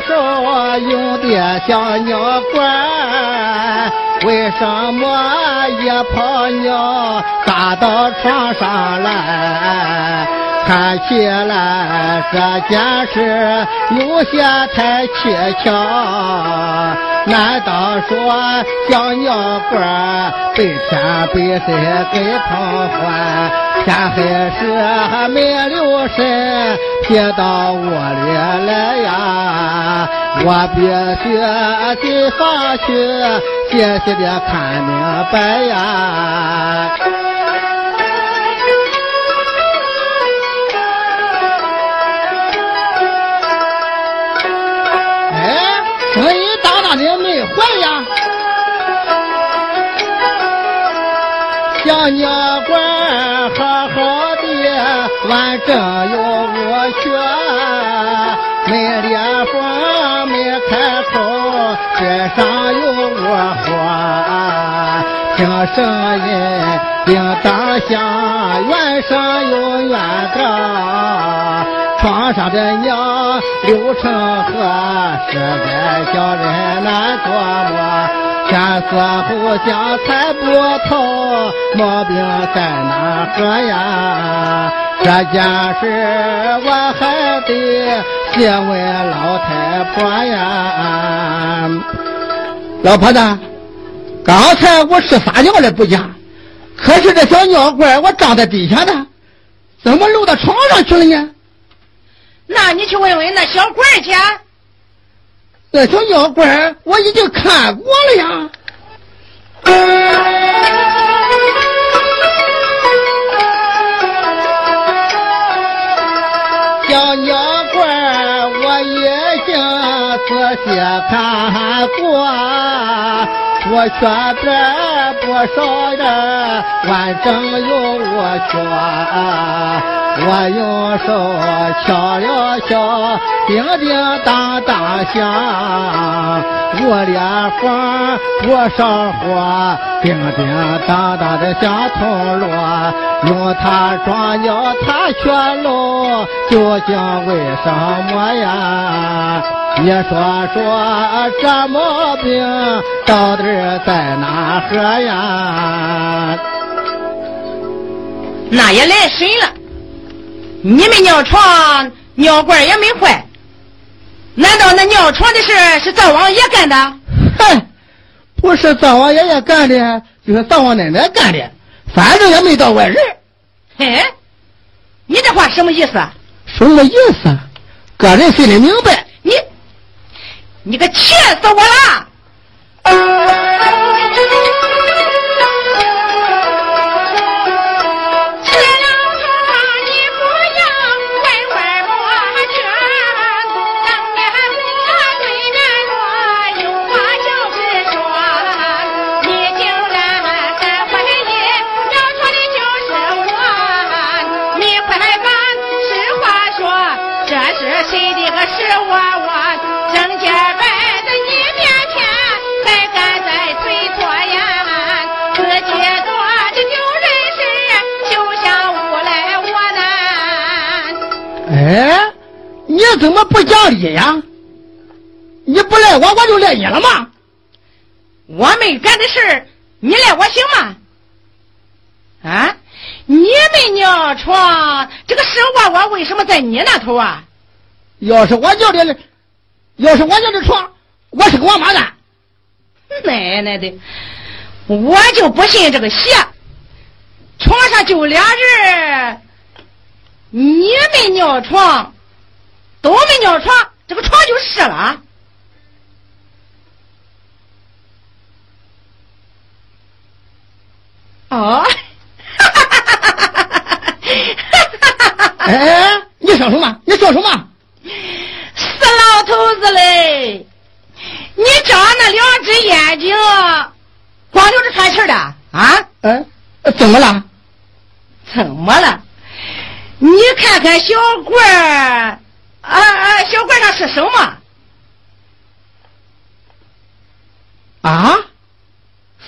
手用的小尿管，为什么一泡尿打到床上来？看起来这件事有些太蹊跷，难道说小鸟官白天被谁给碰坏？天黑时还没留神撇到屋里来呀？我必须得上去仔细的看明白呀！哎声音大大的没坏呀，小鸟馆好好完整又无缺，没裂缝没开口，边上有窝花，听声音叮当响，远声有远高。床上的娘流成河，实在叫人难琢磨。天色不将猜不透，毛病在哪个呀？这件事我还得先问老太婆呀。老婆子，刚才我是撒尿了不假，可是这小尿罐我装在底下的，怎么漏到床上去了呢？那你去问问那小官去。那小妖怪我已经看过了呀。小妖怪我已经仔细看过，我缺点不少的，完整有我缺。我用手敲了敲，叮叮当当响，我裂缝不上火，叮叮当当的像铜锣，用它装尿它却漏，究竟为什么呀？你说说这毛病到底在哪喝呀？那也来神了。你们尿床尿罐也没坏，难道那尿床的事是灶王爷干的？哼，不是灶王爷爷干的，就是灶王奶奶干的，反正也没到外人。嘿，你这话什么意思？什么意思？个人心里明白。你，可气死我了！哎，你怎么不讲理呀？你不赖我，我就赖你了吗？我没干的事你赖我行吗？啊，你没尿床，这个屎窝窝为什么在你那头啊？要是我尿的，要是我尿的床，我是个王八蛋。奶奶的，我就不信这个邪。床上就俩人。你没尿床，都没尿床，这个床就湿了。哦，哈哈哈哈哈哈！哎，你说什么？你说什么？死老头子嘞！你长那两只眼睛，光溜着喘气的啊？哎，怎么了？怎么了？你看看小罐儿，啊啊，小罐上是什么？啊？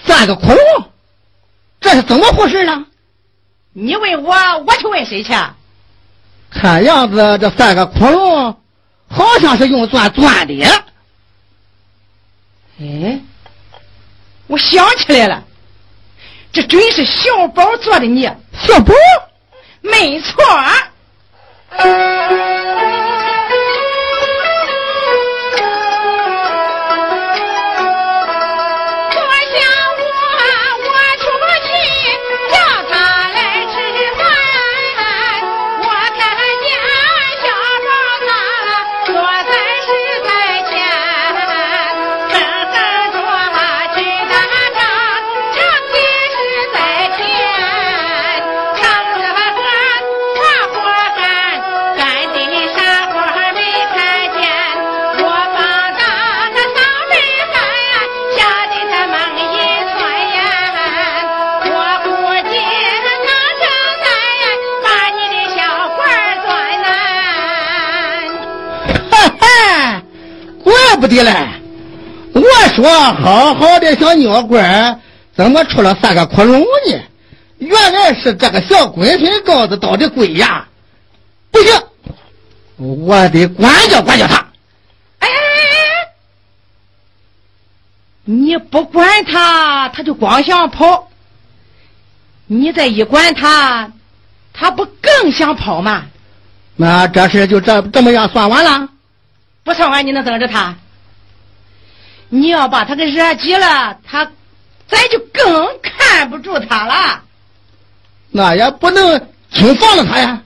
三个窟窿，这是怎么回事呢？你问我，我去问谁去？看样子这三个窟窿好像是用钻钻的。哎，我想起来了，这准是小宝做的孽。小宝，没错啊。不得了！我说好好的小尿罐，怎么出了三个窟窿呢？原来是这个小滚水膏子捣的鬼呀！不行，我得管教管教他。哎，你不管他，他就光想跑；你再一管他，他不更想跑吗？那这事就这这么样算完了？不算完，你能等着他？你要把他给惹急了，他咱就更看不住他了。那也不能轻放了他呀！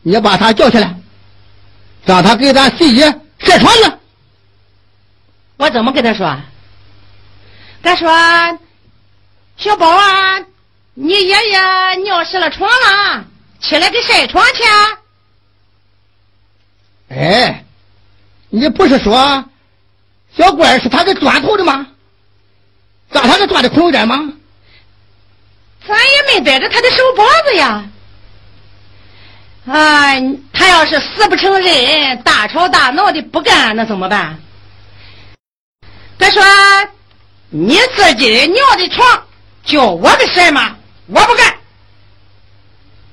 你把他叫起来，让他给咱洗衣晒床去。我怎么跟他说？他说：“小宝啊，你爷爷尿湿了床了，起来给晒床去。”哎。你不是说小官是他给钻头的吗？让他给钻的空点吗？咱也没逮着他的手脖子呀！哎，他要是死不承认，大吵大闹的不干，那怎么办？他说：“你自己尿的床，叫我的事吗？我不干。”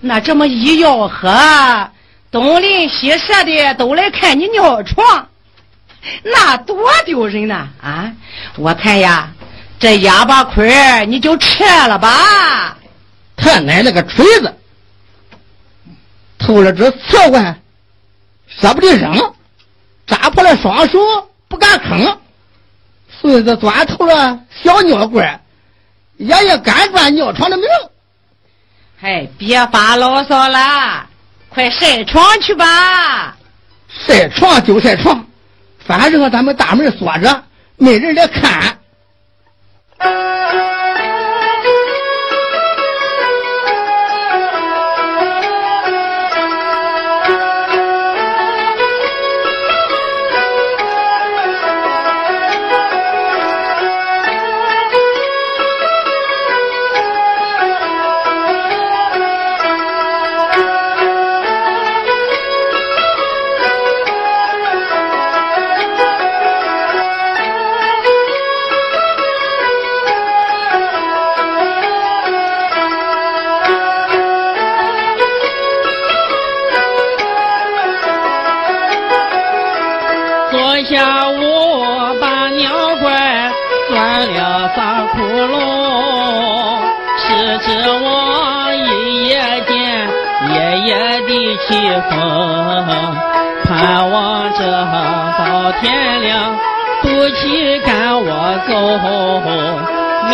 那这么一吆喝。东邻西舍的都来看你尿床，那多丢人呐！啊，我看呀，这哑巴亏你就撤了吧。他奶奶个锤子，偷了只瓷罐，舍不得扔，扎破了双手不敢吭。孙子钻透了小尿罐，爷爷敢断尿床的命。嗨，别发牢骚了。快晒床去吧！晒床就晒床，反正咱们大门锁着，没人来看。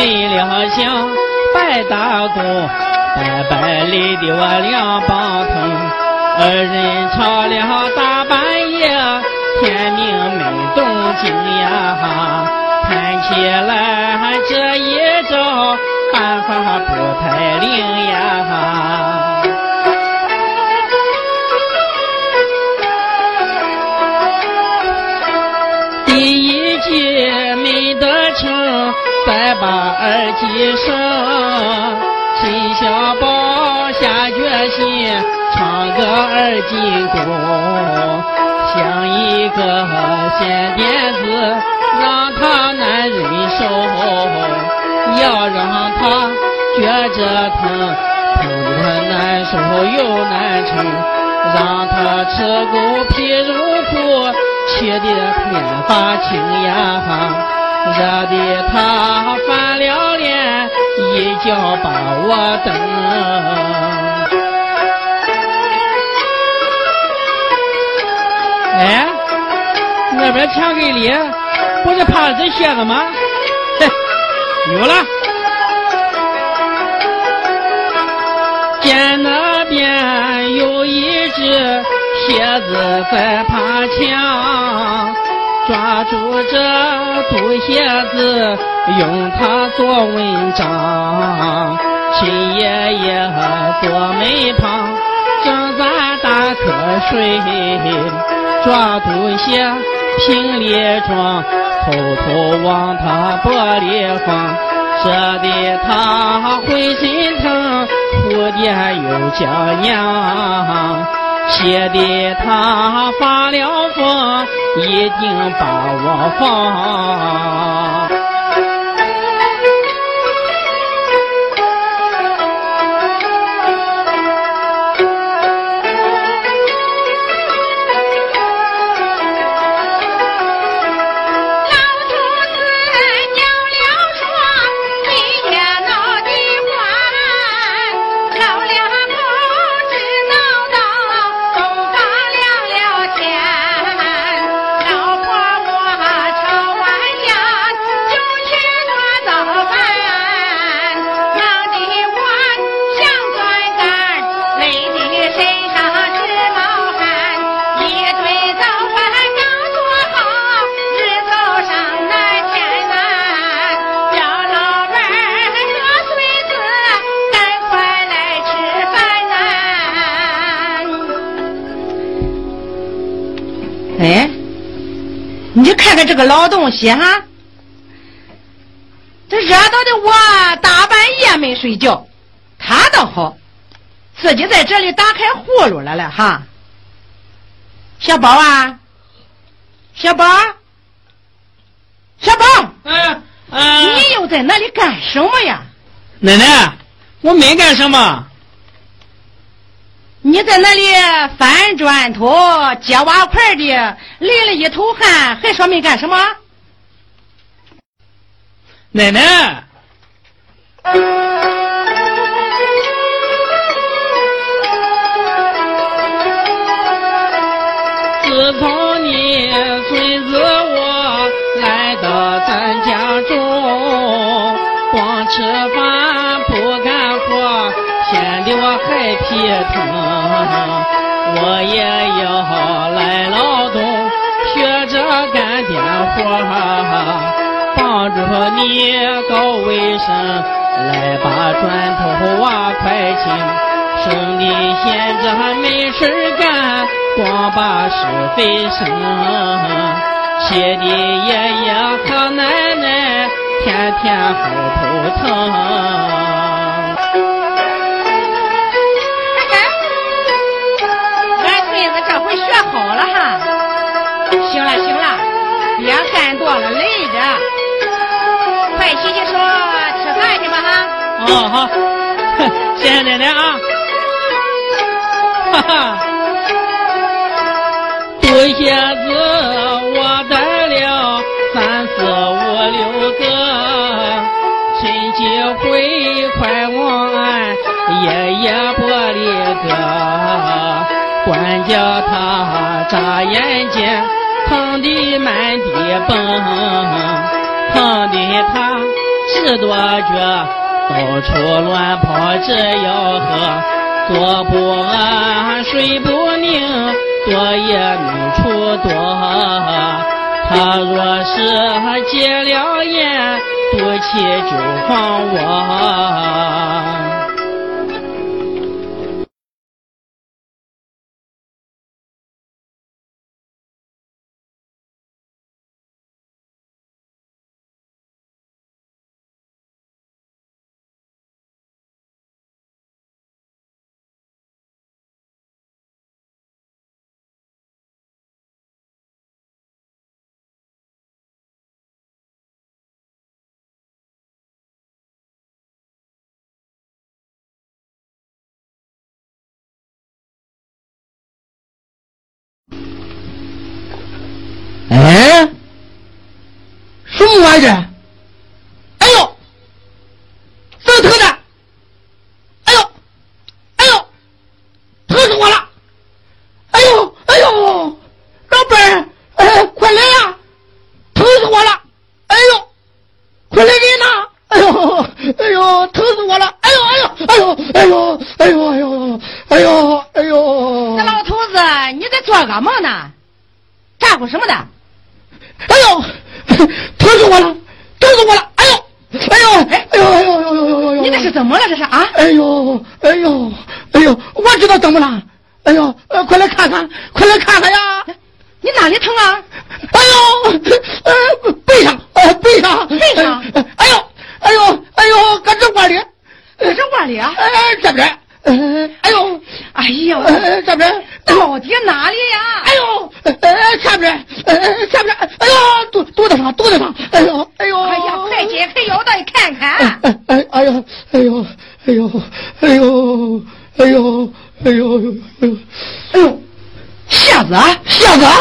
为了想白大姑，白白累的我两膀疼。二人吵了大半夜，天明没动静呀。看起来这一招办法不太灵呀。再把二斤生，心小宝下决心，唱个二进宫，想一个现点子，让他难忍受，要让他觉着疼，疼的难受又难撑，让他吃够皮肉苦，吃的面发青呀！惹得他翻了脸，一脚把我蹬。哎，那边墙根里不是趴着这蝎子吗？嘿有了，见那边有一只蝎子在爬墙，抓住这毒蝎子，用它做文章。亲爷爷坐门旁，正在打瞌睡。抓毒蝎，平里装，偷偷往他玻璃放，惹得他浑身疼，蝴蝶又叫娘，气得他发了疯，一定把我放。这个老东西哈，这热到的我大半夜没睡觉，他倒好，自己在这里打开呼噜了了哈。小宝啊，小宝，小宝，嗯嗯，你又在那里干什么呀？奶奶，我没干什么。你在那里翻砖头、接瓦块的，累了一头汗，还说没干什么？奶奶，自从你疼。我也要来劳动，学着干点活，帮助你搞卫生，来把砖头瓦块清。兄弟闲着没事干，光把是非生，气的爷爷和奶奶天天后头疼。哈。哦好，谢谢奶奶啊。哈哈，毒蝎子我带了三四五六个，亲戚会快往俺爷爷玻璃个，管叫他眨眼睛。疼的满地蹦，疼的他直跺脚，到处乱跑，这吆喝，坐不安，睡不宁，多也没处躲。他若是戒了烟，赌气就放我。哎呀？哎呦，真疼的！哎呦，哎呦，疼死我了！哎呦，哎呦，老伴儿，哎，快来呀！疼死我了！哎呦，快来人呐！哎呦，哎呦，疼死我了！哎呦，哎呦，哎呦，哎呦，哎呦，哎呦，哎呦，哎呦！这老头子，你在做噩梦呢？咋呼什么的？哎呦，疼死我了！疼死我了！哎呦，哎呦，哎呦，哎呦，哎呦，哎呦，哎呦！你这是怎么了？这是啊？哎呦，哎呦，哎呦！我知道怎么了。哎呦，呃，快来看看，快来看看呀！你哪里疼啊？哎呦，呃，背上，呃，背上，背上。哎呦，哎呦，哎呦，搁这窝里，搁这窝里啊？哎，这边。哎呦，哎呦，这边到底哪里呀？哎呦，呃，下边，呃，下边，哎呦，肚肚子上，肚子上，哎呦，哎呦，哎呀，快解开腰带看看。哎哎哎呦，哎呦，哎呦，哎呦，哎呦，哎呦，哎呦，哎呦，瞎子啊，瞎子啊，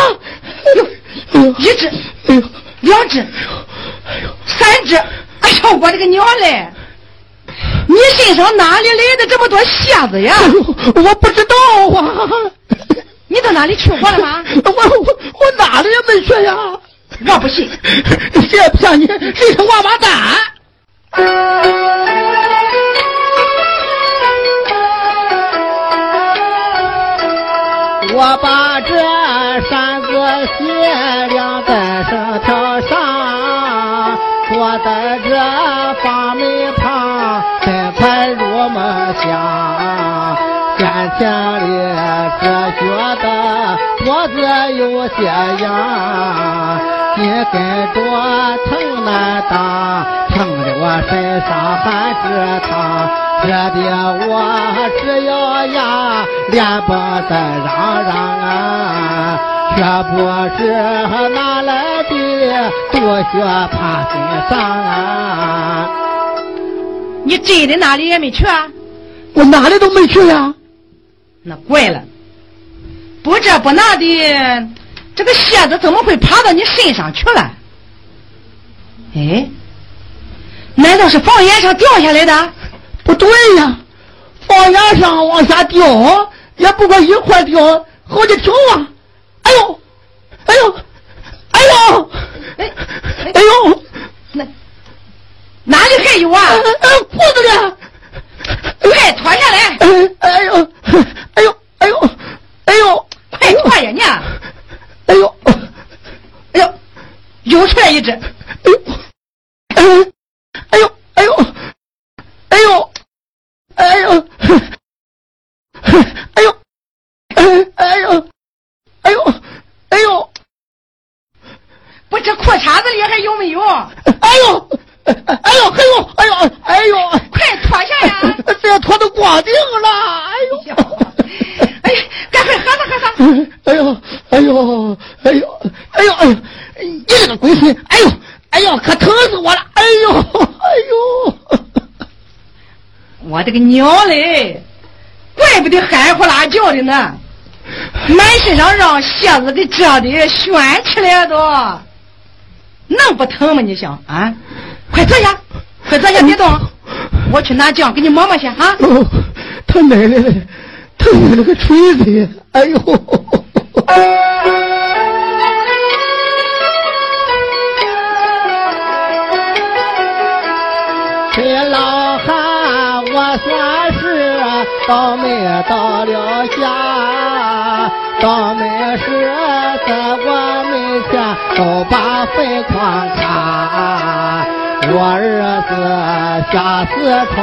哎呦，一只，哎呦，两只，哎呦，三只，哎呦，我的个娘嘞！你身上哪里来的这么多瞎子呀？我不知道啊。你到哪里去过了吗？我我我哪里也没去呀。我不信，谁也不像你，谁是王八蛋？我把这扇子鞋晾在身条上，坐在这房门旁。快入梦乡，眼前里只觉得脖子有些痒，筋跟着疼难当，疼得我身上汗直淌，热的我直咬牙，连蹦带嚷嚷啊，却不知哪来的多血爬身上啊。你真的哪里也没去啊？我哪里都没去呀。那怪了，不这不那的，这个蝎子怎么会爬到你身上去了？哎，难道是房檐上掉下来的？不对呀，房檐上往下掉，也不过一块掉好几条啊！哎呦，哎呦，哎呦，哎，哎呦，那。哪里还有啊？裤子呢，快脱下来！我的个娘嘞！怪不得喊呼啦叫的呢，满身上让蝎子给蛰的悬起来都，能不疼吗？你想啊？快坐下，快坐下，别动！我去拿酱给你抹抹去啊！他奶奶的，他奶奶个锤子呀！哎呦！倒霉到了家，倒霉是在我门前都把坟框卡。我儿子下四川，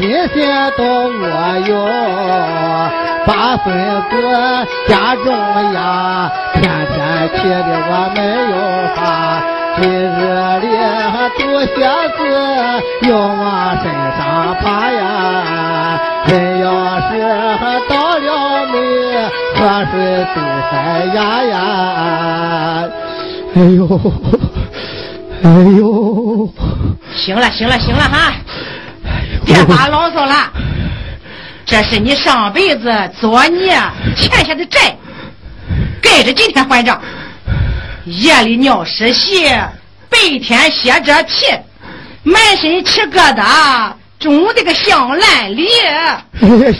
一心都我有，把孙子家中养，天天气的我没有法。今日里毒蝎子又往身上爬呀，真要是倒了霉，河水都塞牙呀，哎呦！哎呦！行了，行了，行了哈！别发牢骚了。这是你上辈子作孽欠下的债，该着今天还账。夜里尿湿鞋，白天歇着皮，满身起疙瘩，肿的个像烂梨。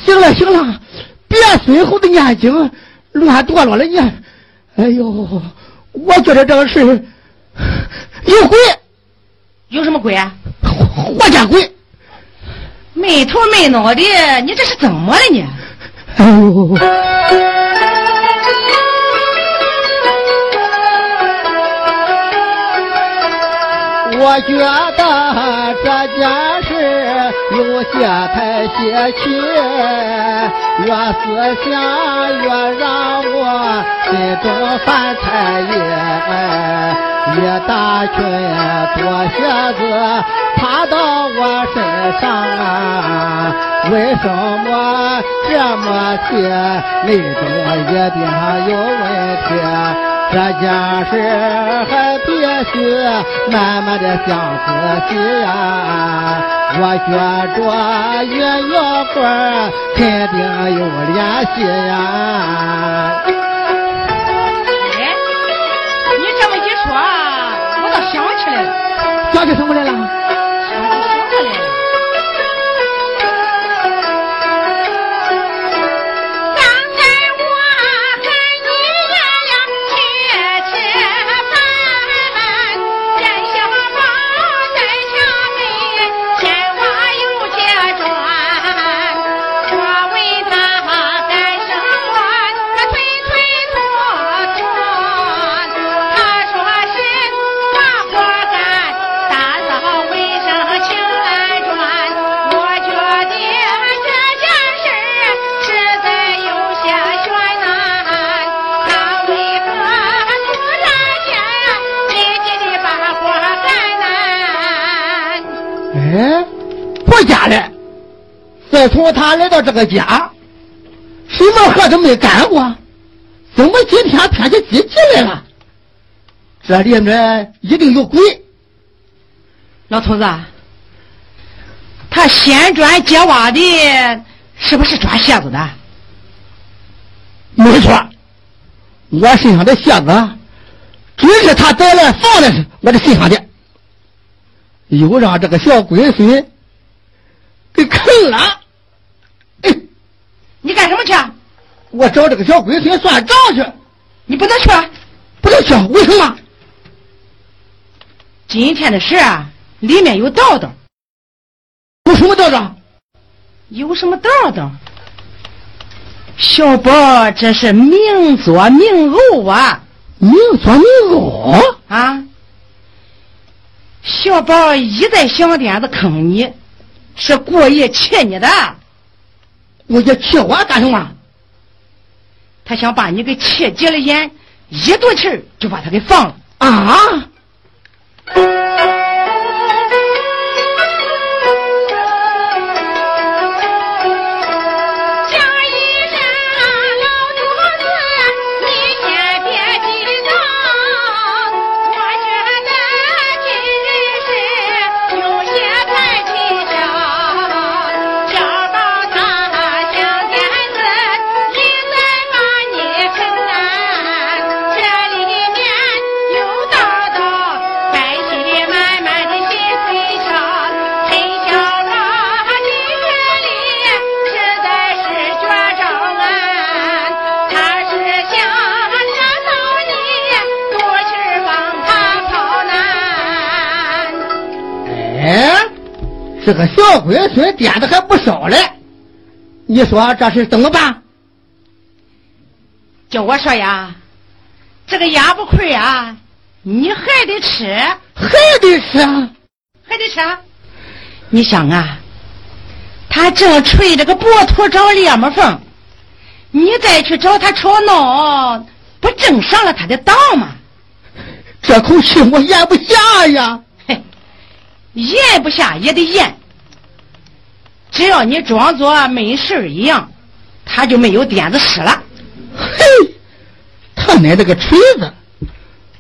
行了行了，别孙猴子念经，乱哆嗦了你。哎呦，我觉得这个事有鬼，有什么鬼啊？活见鬼！没头没脑的，你这是怎么了你？哎呦！我觉得这件事有些太稀奇，越思想越让我心中犯猜疑。一大群多鞋子爬到我身上啊！为什么这么些？内中一定有问题。这件事还必须慢慢的想仔细呀！我觉着与鸟官肯定有联系呀！哎，你这么一说，我倒想起来了想起什么来了？自从他来到这个家，什么活都没干过，怎么今天偏起积极来了？这里面一定有鬼。老头子，他掀砖揭瓦的，是不是抓蝎子的？没错，我身上的蝎子，准是他带来放在我的身上的，又让这个小龟孙给啃了。你干什么去？我找这个小龟孙算账去。你不能去，不能去，为什么？今天的事啊，里面有道道。有什么道道？有什么道道？小宝这是明作明呕啊！明作明呕啊！小宝一再想点子坑你，是故意气你的。我要气我干什么？他想把你给气急了眼，一赌气就把他给放了啊！这个小龟孙点的还不少嘞，你说这事怎么办？叫我说呀，这个鸭不亏啊，你还得吃，还得吃，还得吃。你想啊，他正吹这个薄土找裂么缝，你再去找他吵闹，不正上了他的当吗？这口气我咽不下呀。咽不下也得咽，只要你装作没事一样，他就没有点子使了。嘿，他奶奶个锤子！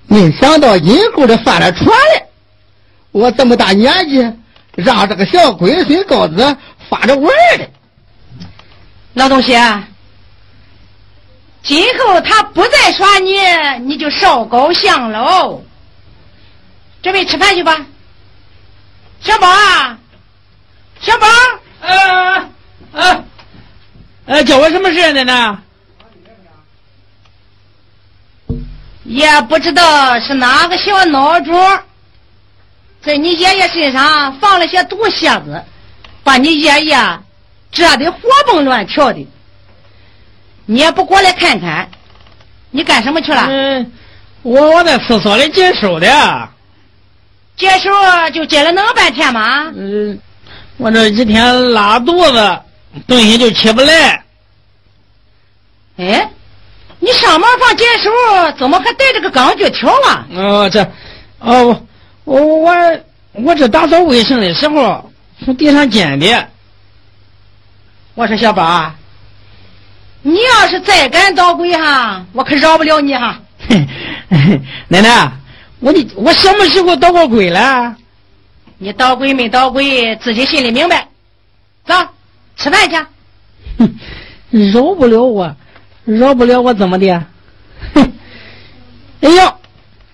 没想到阴沟里翻了船了。我这么大年纪，让这个小龟孙羔子发着玩的。老东西，今后他不再耍你，你就少高兴喽。准备吃饭去吧。小宝啊，小宝，呃呃，呃，叫我什么事奶奶？也不知道是哪个小孬种，在你爷爷身上放了些毒蝎子，把你爷爷蛰得活蹦乱跳的。你也不过来看看，你干什么去了？嗯，我我在厕所里解手的。解手就解了那么半天吗？嗯，我这几天拉肚子，东西就起不来。哎，你上茅房接手，怎么还带着个钢锯条啊？哦，这，哦，我我这打扫卫生的时候从地上捡的。我说小宝啊，你要是再敢捣鬼哈，我可饶不了你哈！奶奶，我你我什么时候捣过鬼了？你捣鬼没捣鬼，自己心里明白。走，吃饭去。哼，饶不了我，饶不了我怎么的？哼！哎呦，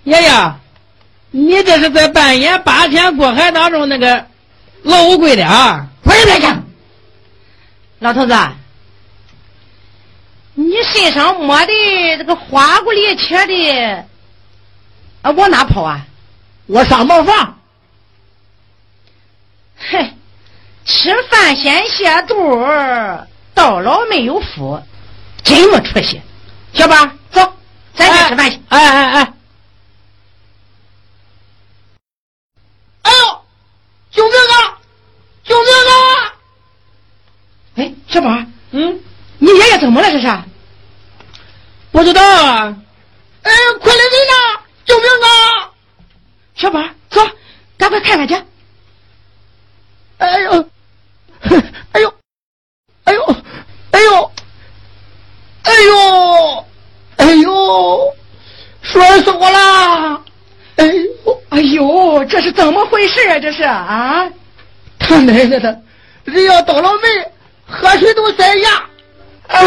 爷爷，你这是在扮演八仙过海当中那个老乌龟的啊？快点去！老头子，你身上抹的这个花骨里切的，啊，往哪跑啊？我上茅房。嘿，吃饭先泻肚，到老没有福，真没出息。小宝，走，咱去吃饭去。哎哎哎！哎呦，救命啊！救命啊！哎，小宝，嗯，你爷爷怎么了？这是？不知道啊。哎，快来人呐！救命啊！小宝，走，赶快看看去。哎呦，哎呦，哎呦，哎呦，哎呦，哎呦，摔死我了！哎呦，哎呦，这是怎么回事啊？这是啊！他奶奶的，人要倒了霉，喝水都塞牙。刚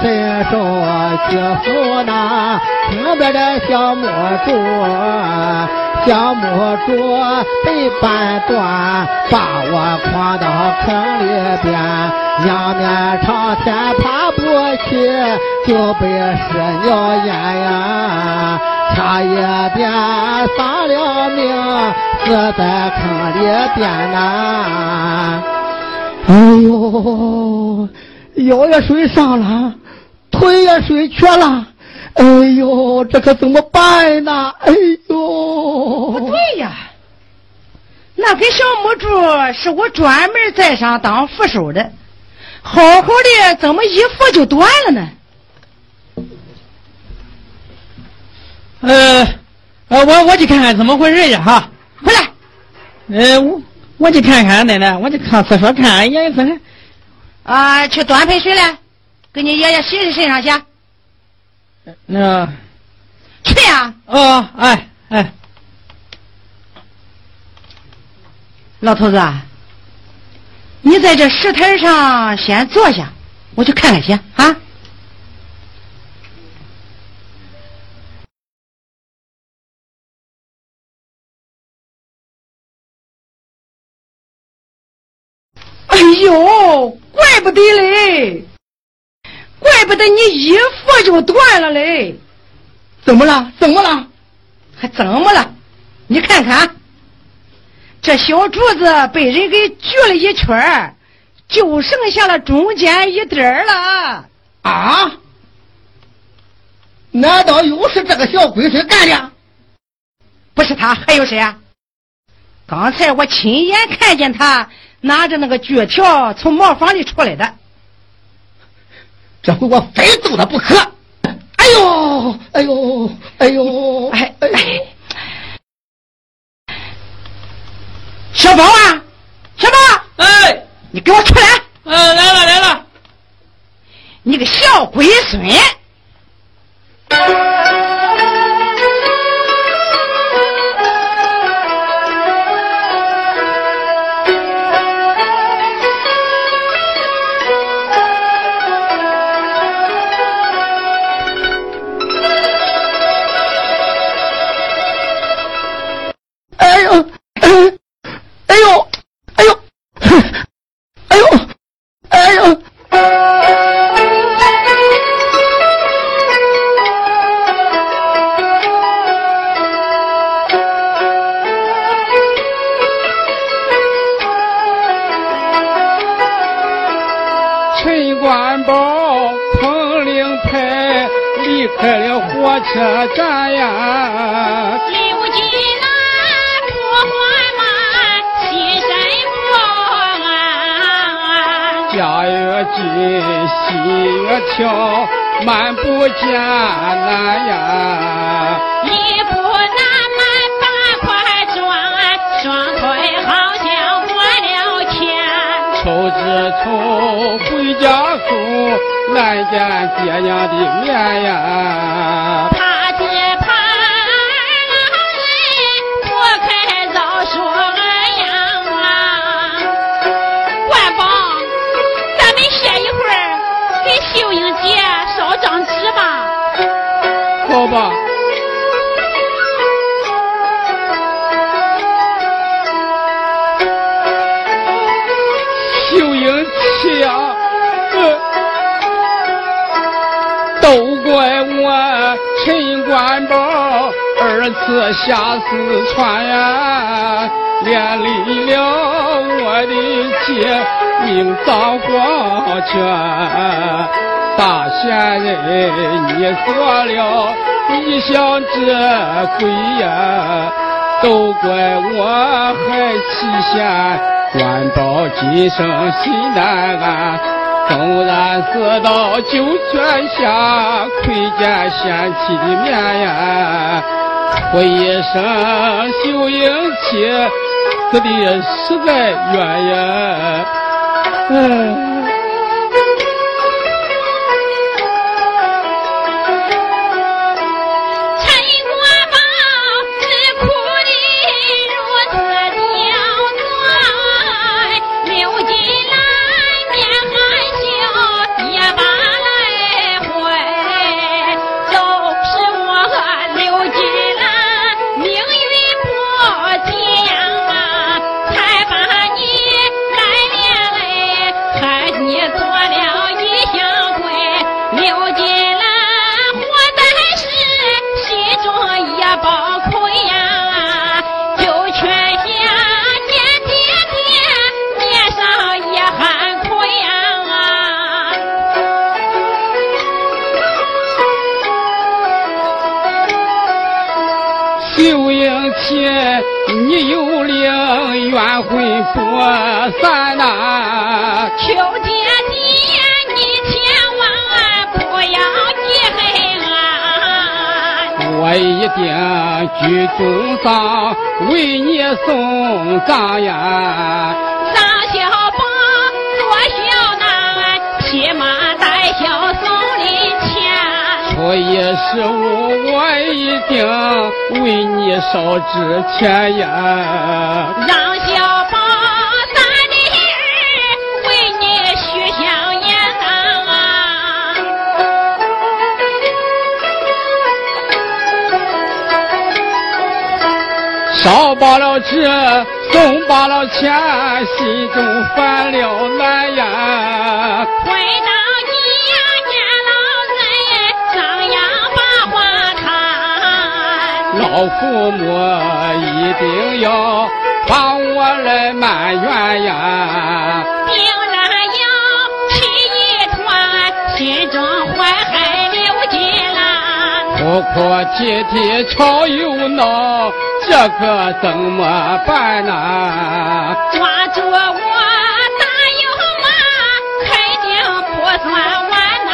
伸手去扶那旁边的小木柱，小木柱被绊断，把我框到坑里边，仰面朝天爬不起，就被屎尿淹呀，差一点丧了命，死在坑里边呐！哎呦！腰也摔伤了，腿也水缺了，哎呦，这可怎么办呢？哎呦，不对呀，那根小木柱是我专门在上当扶手的，好好的怎么一扶就断了呢？呃，呃，我我去看看怎么回事去哈。回来。呃，我我去看看奶奶，我去上厕所看看爷爷怎么。啊，去端盆水来，给你爷爷洗洗身上去。那，去呀！哦，哎哎，老头子，你在这石台上先坐下，我去看看去啊。哎呦，怪不得嘞，怪不得你一服就断了嘞。怎么了？怎么了？还怎么了？你看看，这小柱子被人给锯了一圈就剩下了中间一点儿了。啊？难道又是这个小鬼孙干的？不是他，还有谁啊？刚才我亲眼看见他。拿着那个锯条从茅房里出来的，这回我非揍他不可！哎呦，哎呦，哎呦，哎哎！小宝啊，小宝，哎，你给我出来！哎，来了来了，你个小龟孙！官宝彭令牌离开了火车站呀。刘金那不还马，心神不安。家越近，心越跳，漫不艰难呀。一步。家后，难见爹娘的面呀。二次下四川呀，连累了我的姐命丧黄泉。大仙人，你做了一项这鬼呀，都怪我还欺贤，官保今生心难安。纵然死到九泉下，窥见贤妻的面呀，我一生修营妻，死的实在冤呀，哎。不散呐！求姐姐，你千万不要记恨啊。我一定居中丧，为你送葬呀！张小宝做小男，骑马带孝送礼钱。初一十五，我一定为你烧纸钱呀！烧罢了纸，送罢了钱，心中烦了难呀！回到家，见老人张牙把话谈。老父母一定要帮我来埋怨呀！定然要气一团，心中怀恨流金兰。哭哭啼啼吵又闹，这可怎么办呐？抓住我大有马，肯定不算完呐！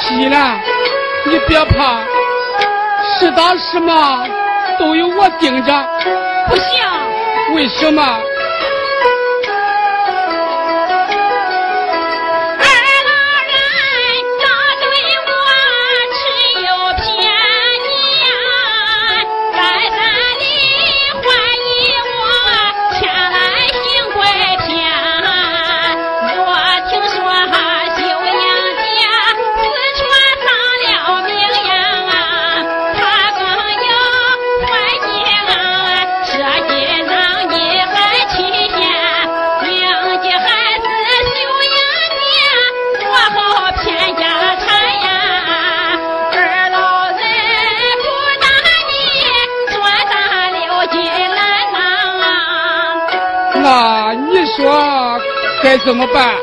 喜兰，你别怕，是打是骂都有我盯着。不行，为什么？说该怎么办？